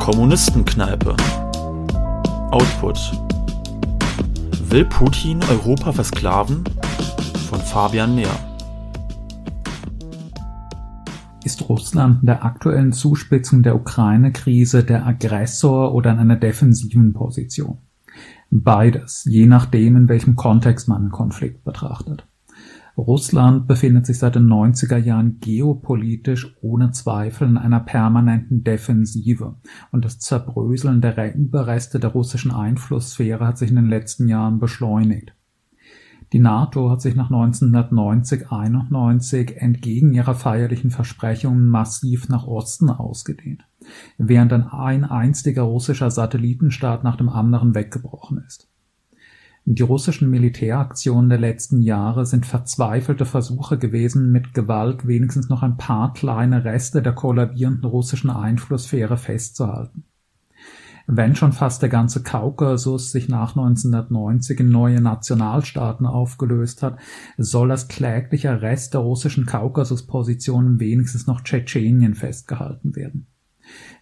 Kommunistenkneipe. Output. Will Putin Europa versklaven? Von Fabian Neher. Ist Russland in der aktuellen Zuspitzung der Ukraine-Krise der Aggressor oder in einer defensiven Position? Beides, je nachdem, in welchem Kontext man den Konflikt betrachtet. Russland befindet sich seit den 90er Jahren geopolitisch ohne Zweifel in einer permanenten Defensive und das Zerbröseln der Überreste der russischen Einflusssphäre hat sich in den letzten Jahren beschleunigt. Die NATO hat sich nach 1990-91 entgegen ihrer feierlichen Versprechungen massiv nach Osten ausgedehnt, während ein einziger russischer Satellitenstaat nach dem anderen weggebrochen ist. Die russischen Militäraktionen der letzten Jahre sind verzweifelte Versuche gewesen, mit Gewalt wenigstens noch ein paar kleine Reste der kollabierenden russischen Einflusssphäre festzuhalten. Wenn schon fast der ganze Kaukasus sich nach 1990 in neue Nationalstaaten aufgelöst hat, soll als kläglicher Rest der russischen Kaukasuspositionen wenigstens noch Tschetschenien festgehalten werden.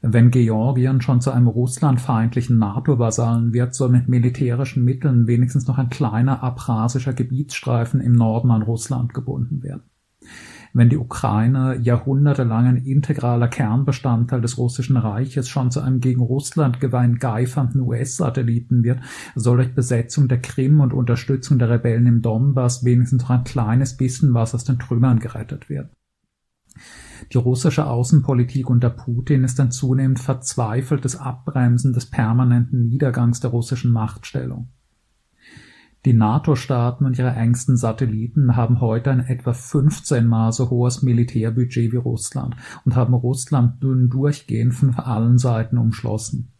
Wenn Georgien schon zu einem russlandfeindlichen NATO-Vasallen wird, soll mit militärischen Mitteln wenigstens noch ein kleiner abrasischer Gebietsstreifen im Norden an Russland gebunden werden. Wenn die Ukraine jahrhundertelang ein integraler Kernbestandteil des russischen Reiches schon zu einem gegen Russland geweihten geifernden US-Satelliten wird, soll durch Besetzung der Krim und Unterstützung der Rebellen im Donbass wenigstens noch ein kleines bisschen was aus den Trümmern gerettet werden. Die russische Außenpolitik unter Putin ist ein zunehmend verzweifeltes Abbremsen des permanenten Niedergangs der russischen Machtstellung. Die NATO-Staaten und ihre engsten Satelliten haben heute ein etwa 15 mal so hohes Militärbudget wie Russland und haben Russland nun durchgehend von allen Seiten umschlossen.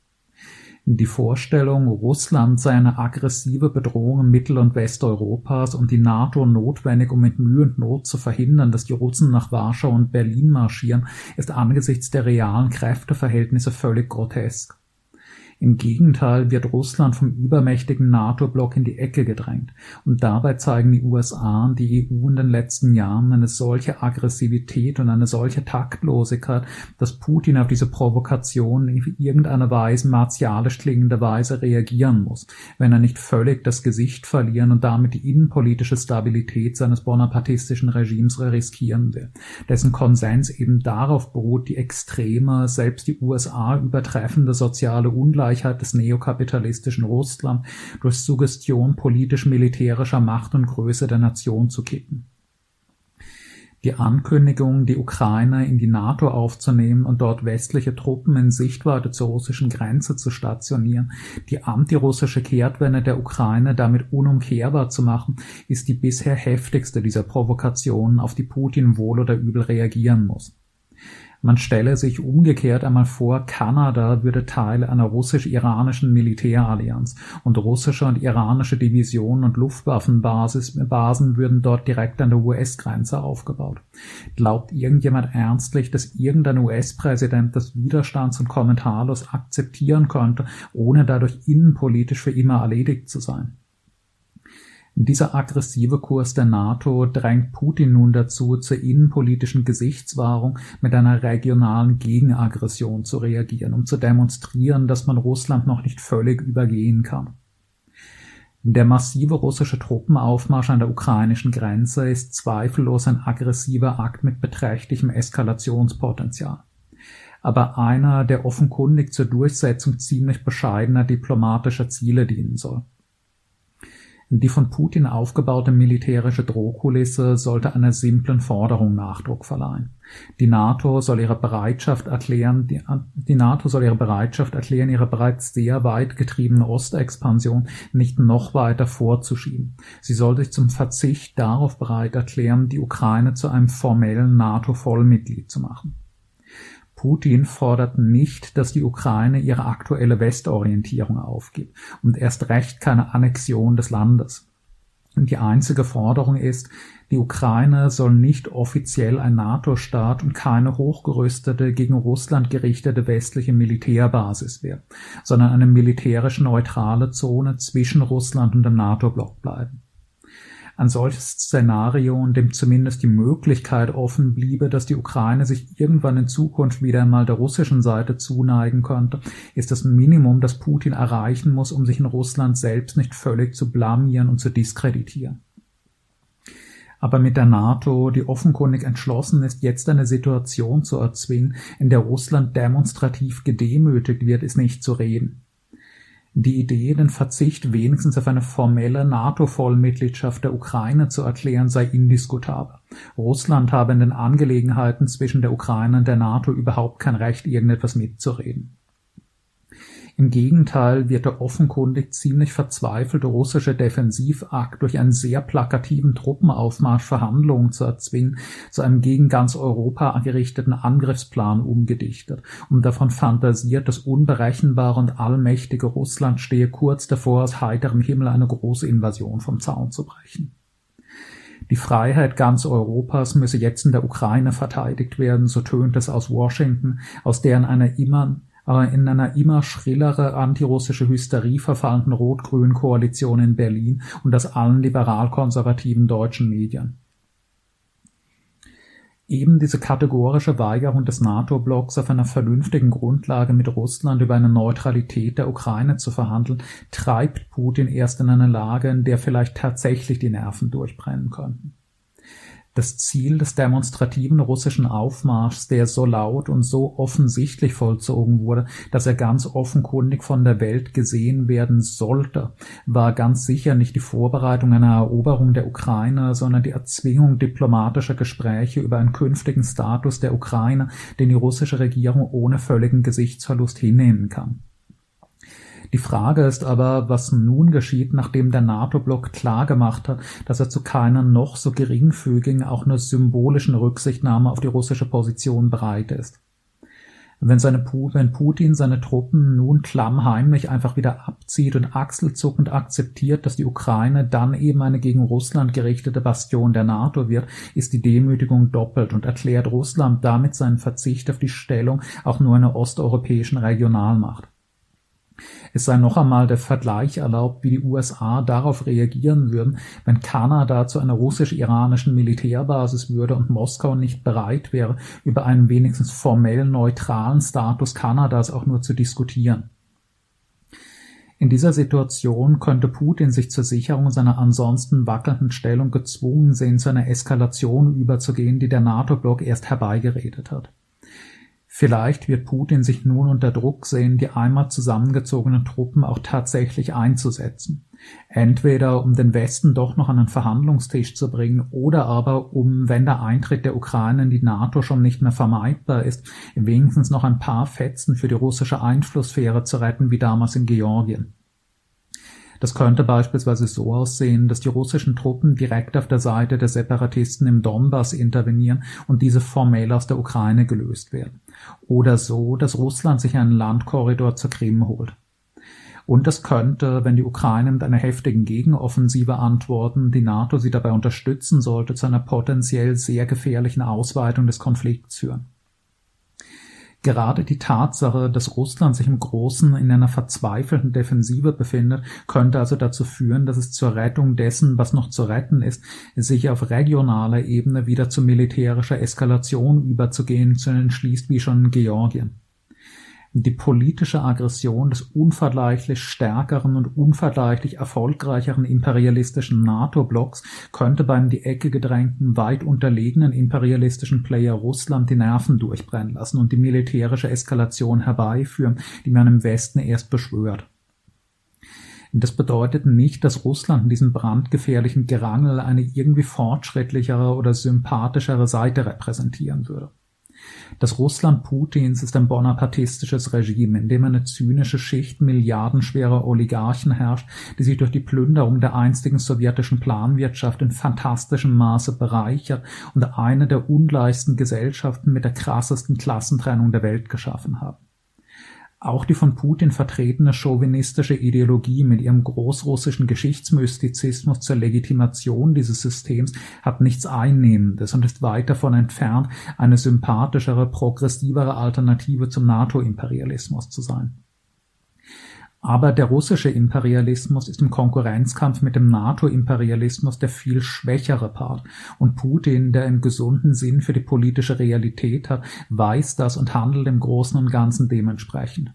Die Vorstellung, Russland sei eine aggressive Bedrohung Mittel- und Westeuropas und die NATO notwendig, um mit Mühe und Not zu verhindern, dass die Russen nach Warschau und Berlin marschieren, ist angesichts der realen Kräfteverhältnisse völlig grotesk. Im Gegenteil wird Russland vom übermächtigen NATO-Block in die Ecke gedrängt. Und dabei zeigen die USA und die EU in den letzten Jahren eine solche Aggressivität und eine solche Taktlosigkeit, dass Putin auf diese Provokation in irgendeiner Weise martialisch klingende Weise reagieren muss, wenn er nicht völlig das Gesicht verlieren und damit die innenpolitische Stabilität seines bonapartistischen Regimes riskieren will, dessen Konsens eben darauf beruht, die extreme, selbst die USA übertreffende soziale Ungleichheit Ungleichheit des neokapitalistischen Russland durch Suggestion politisch-militärischer Macht und Größe der Nation zu kippen. Die Ankündigung, die Ukraine in die NATO aufzunehmen und dort westliche Truppen in Sichtweite zur russischen Grenze zu stationieren, die antirussische Kehrtwende der Ukraine damit unumkehrbar zu machen, ist die bisher heftigste dieser Provokationen, auf die Putin wohl oder übel reagieren muss. Man stelle sich umgekehrt einmal vor, Kanada würde Teil einer russisch-iranischen Militärallianz und russische und iranische Divisionen und Luftwaffenbasen würden dort direkt an der US-Grenze aufgebaut. Glaubt irgendjemand ernstlich, dass irgendein US-Präsident das widerstands- und kommentarlos akzeptieren könnte, ohne dadurch innenpolitisch für immer erledigt zu sein? Dieser aggressive Kurs der NATO drängt Putin nun dazu, zur innenpolitischen Gesichtswahrung mit einer regionalen Gegenaggression zu reagieren, um zu demonstrieren, dass man Russland noch nicht völlig übergehen kann. Der massive russische Truppenaufmarsch an der ukrainischen Grenze ist zweifellos ein aggressiver Akt mit beträchtlichem Eskalationspotenzial. Aber einer, der offenkundig zur Durchsetzung ziemlich bescheidener diplomatischer Ziele dienen soll. Die von Putin aufgebaute militärische Drohkulisse sollte einer simplen Forderung Nachdruck verleihen. Die NATO soll ihre Bereitschaft erklären, die, die NATO soll ihre Bereitschaft erklären, ihre bereits sehr weit getriebene Ostexpansion nicht noch weiter vorzuschieben. Sie soll sich zum Verzicht darauf bereit erklären, die Ukraine zu einem formellen NATO-Vollmitglied zu machen. Putin fordert nicht, dass die Ukraine ihre aktuelle Westorientierung aufgibt und erst recht keine Annexion des Landes. Und die einzige Forderung ist, die Ukraine soll nicht offiziell ein NATO-Staat und keine hochgerüstete, gegen Russland gerichtete westliche Militärbasis werden, sondern eine militärisch neutrale Zone zwischen Russland und dem NATO-Block bleiben. Ein solches Szenario, in dem zumindest die Möglichkeit offen bliebe, dass die Ukraine sich irgendwann in Zukunft wieder einmal der russischen Seite zuneigen könnte, ist das Minimum, das Putin erreichen muss, um sich in Russland selbst nicht völlig zu blamieren und zu diskreditieren aber mit der NATO, die offenkundig entschlossen ist, jetzt eine Situation zu erzwingen, in der Russland demonstrativ gedemütigt wird, ist nicht zu reden. Die Idee, den Verzicht wenigstens auf eine formelle NATO-Vollmitgliedschaft der Ukraine zu erklären, sei indiskutabel. Russland habe in den Angelegenheiten zwischen der Ukraine und der NATO überhaupt kein Recht, irgendetwas mitzureden. Im Gegenteil wird der offenkundig ziemlich verzweifelte russische Defensivakt durch einen sehr plakativen Truppenaufmarsch Verhandlungen zu erzwingen, zu einem gegen ganz Europa gerichteten Angriffsplan umgedichtet und davon fantasiert, das unberechenbare und allmächtige Russland stehe kurz davor, aus heiterem Himmel eine große Invasion vom Zaun zu brechen. Die Freiheit ganz Europas müsse jetzt in der Ukraine verteidigt werden, so tönt es aus Washington, aus deren einer immer aber in einer immer schrillere antirussische Hysterie verfallenden rot-grünen Koalition in Berlin und das allen liberal-konservativen deutschen Medien. Eben diese kategorische Weigerung des NATO-Blocks auf einer vernünftigen Grundlage mit Russland über eine Neutralität der Ukraine zu verhandeln, treibt Putin erst in eine Lage, in der vielleicht tatsächlich die Nerven durchbrennen könnten das Ziel des demonstrativen russischen Aufmarschs, der so laut und so offensichtlich vollzogen wurde, dass er ganz offenkundig von der Welt gesehen werden sollte, war ganz sicher nicht die Vorbereitung einer Eroberung der Ukraine, sondern die Erzwingung diplomatischer Gespräche über einen künftigen Status der Ukraine, den die russische Regierung ohne völligen Gesichtsverlust hinnehmen kann. Die Frage ist aber, was nun geschieht, nachdem der NATO-Block klargemacht hat, dass er zu keiner noch so geringfügigen, auch nur symbolischen Rücksichtnahme auf die russische Position bereit ist. Wenn, seine, wenn Putin seine Truppen nun klammheimlich einfach wieder abzieht und achselzuckend akzeptiert, dass die Ukraine dann eben eine gegen Russland gerichtete Bastion der NATO wird, ist die Demütigung doppelt und erklärt Russland damit seinen Verzicht auf die Stellung auch nur einer osteuropäischen Regionalmacht. Es sei noch einmal der Vergleich erlaubt, wie die USA darauf reagieren würden, wenn Kanada zu einer russisch-iranischen Militärbasis würde und Moskau nicht bereit wäre, über einen wenigstens formell neutralen Status Kanadas auch nur zu diskutieren. In dieser Situation könnte Putin sich zur Sicherung seiner ansonsten wackelnden Stellung gezwungen sehen, zu einer Eskalation überzugehen, die der NATO-Block erst herbeigeredet hat. Vielleicht wird Putin sich nun unter Druck sehen, die einmal zusammengezogenen Truppen auch tatsächlich einzusetzen. Entweder um den Westen doch noch an den Verhandlungstisch zu bringen oder aber um, wenn der Eintritt der Ukraine in die NATO schon nicht mehr vermeidbar ist, wenigstens noch ein paar Fetzen für die russische Einflusssphäre zu retten, wie damals in Georgien. Das könnte beispielsweise so aussehen, dass die russischen Truppen direkt auf der Seite der Separatisten im Donbass intervenieren und diese formell aus der Ukraine gelöst werden. Oder so, dass Russland sich einen Landkorridor zur Krim holt. Und es könnte, wenn die Ukraine mit einer heftigen Gegenoffensive antworten, die NATO sie dabei unterstützen sollte, zu einer potenziell sehr gefährlichen Ausweitung des Konflikts führen. Gerade die Tatsache, dass Russland sich im Großen in einer verzweifelten Defensive befindet, könnte also dazu führen, dass es zur Rettung dessen, was noch zu retten ist, sich auf regionaler Ebene wieder zu militärischer Eskalation überzugehen entschließt, wie schon in Georgien. Die politische Aggression des unvergleichlich stärkeren und unvergleichlich erfolgreicheren imperialistischen NATO-Blocks könnte beim die Ecke gedrängten, weit unterlegenen imperialistischen Player Russland die Nerven durchbrennen lassen und die militärische Eskalation herbeiführen, die man im Westen erst beschwört. Das bedeutet nicht, dass Russland in diesem brandgefährlichen Gerangel eine irgendwie fortschrittlichere oder sympathischere Seite repräsentieren würde. Das Russland Putins ist ein bonapartistisches Regime, in dem eine zynische Schicht milliardenschwerer Oligarchen herrscht, die sich durch die Plünderung der einstigen sowjetischen Planwirtschaft in fantastischem Maße bereichert und eine der ungleichsten Gesellschaften mit der krassesten Klassentrennung der Welt geschaffen haben. Auch die von Putin vertretene chauvinistische Ideologie mit ihrem großrussischen Geschichtsmystizismus zur Legitimation dieses Systems hat nichts Einnehmendes und ist weit davon entfernt, eine sympathischere, progressivere Alternative zum NATO-Imperialismus zu sein. Aber der russische Imperialismus ist im Konkurrenzkampf mit dem NATO-Imperialismus der viel schwächere Part, und Putin, der im gesunden Sinn für die politische Realität hat, weiß das und handelt im Großen und Ganzen dementsprechend.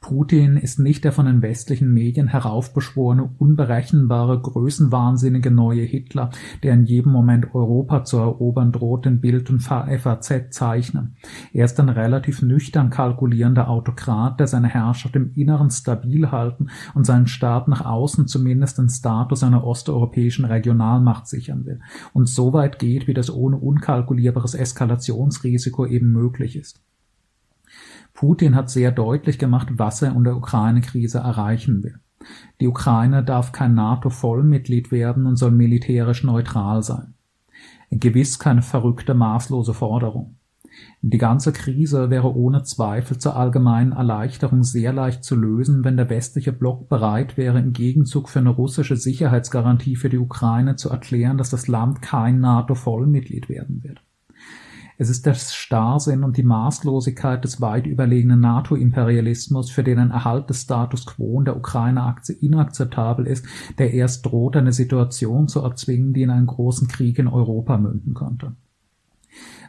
Putin ist nicht der von den westlichen Medien heraufbeschworene, unberechenbare, größenwahnsinnige neue Hitler, der in jedem Moment Europa zu erobern droht, in Bild und FAZ zeichnen. Er ist ein relativ nüchtern kalkulierender Autokrat, der seine Herrschaft im Inneren stabil halten und seinen Staat nach außen zumindest den Status einer osteuropäischen Regionalmacht sichern will und so weit geht, wie das ohne unkalkulierbares Eskalationsrisiko eben möglich ist. Putin hat sehr deutlich gemacht, was er in der Ukraine-Krise erreichen will. Die Ukraine darf kein NATO-Vollmitglied werden und soll militärisch neutral sein. Gewiss keine verrückte, maßlose Forderung. Die ganze Krise wäre ohne Zweifel zur allgemeinen Erleichterung sehr leicht zu lösen, wenn der westliche Block bereit wäre, im Gegenzug für eine russische Sicherheitsgarantie für die Ukraine zu erklären, dass das Land kein NATO-Vollmitglied werden wird. Es ist der Starrsinn und die Maßlosigkeit des weit überlegenen NATO-Imperialismus, für den ein Erhalt des Status quo in der Ukraine inakzeptabel ist, der erst droht, eine Situation zu erzwingen, die in einen großen Krieg in Europa münden könnte.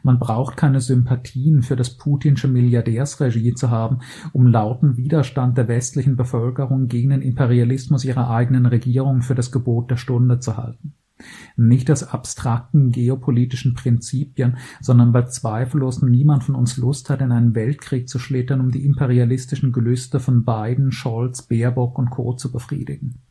Man braucht keine Sympathien für das putinsche Milliardärsregie zu haben, um lauten Widerstand der westlichen Bevölkerung gegen den Imperialismus ihrer eigenen Regierung für das Gebot der Stunde zu halten nicht aus abstrakten geopolitischen Prinzipien, sondern weil zweifellos niemand von uns Lust hat, in einen Weltkrieg zu schlittern, um die imperialistischen Gelüste von Biden, Scholz, Baerbock und Co. zu befriedigen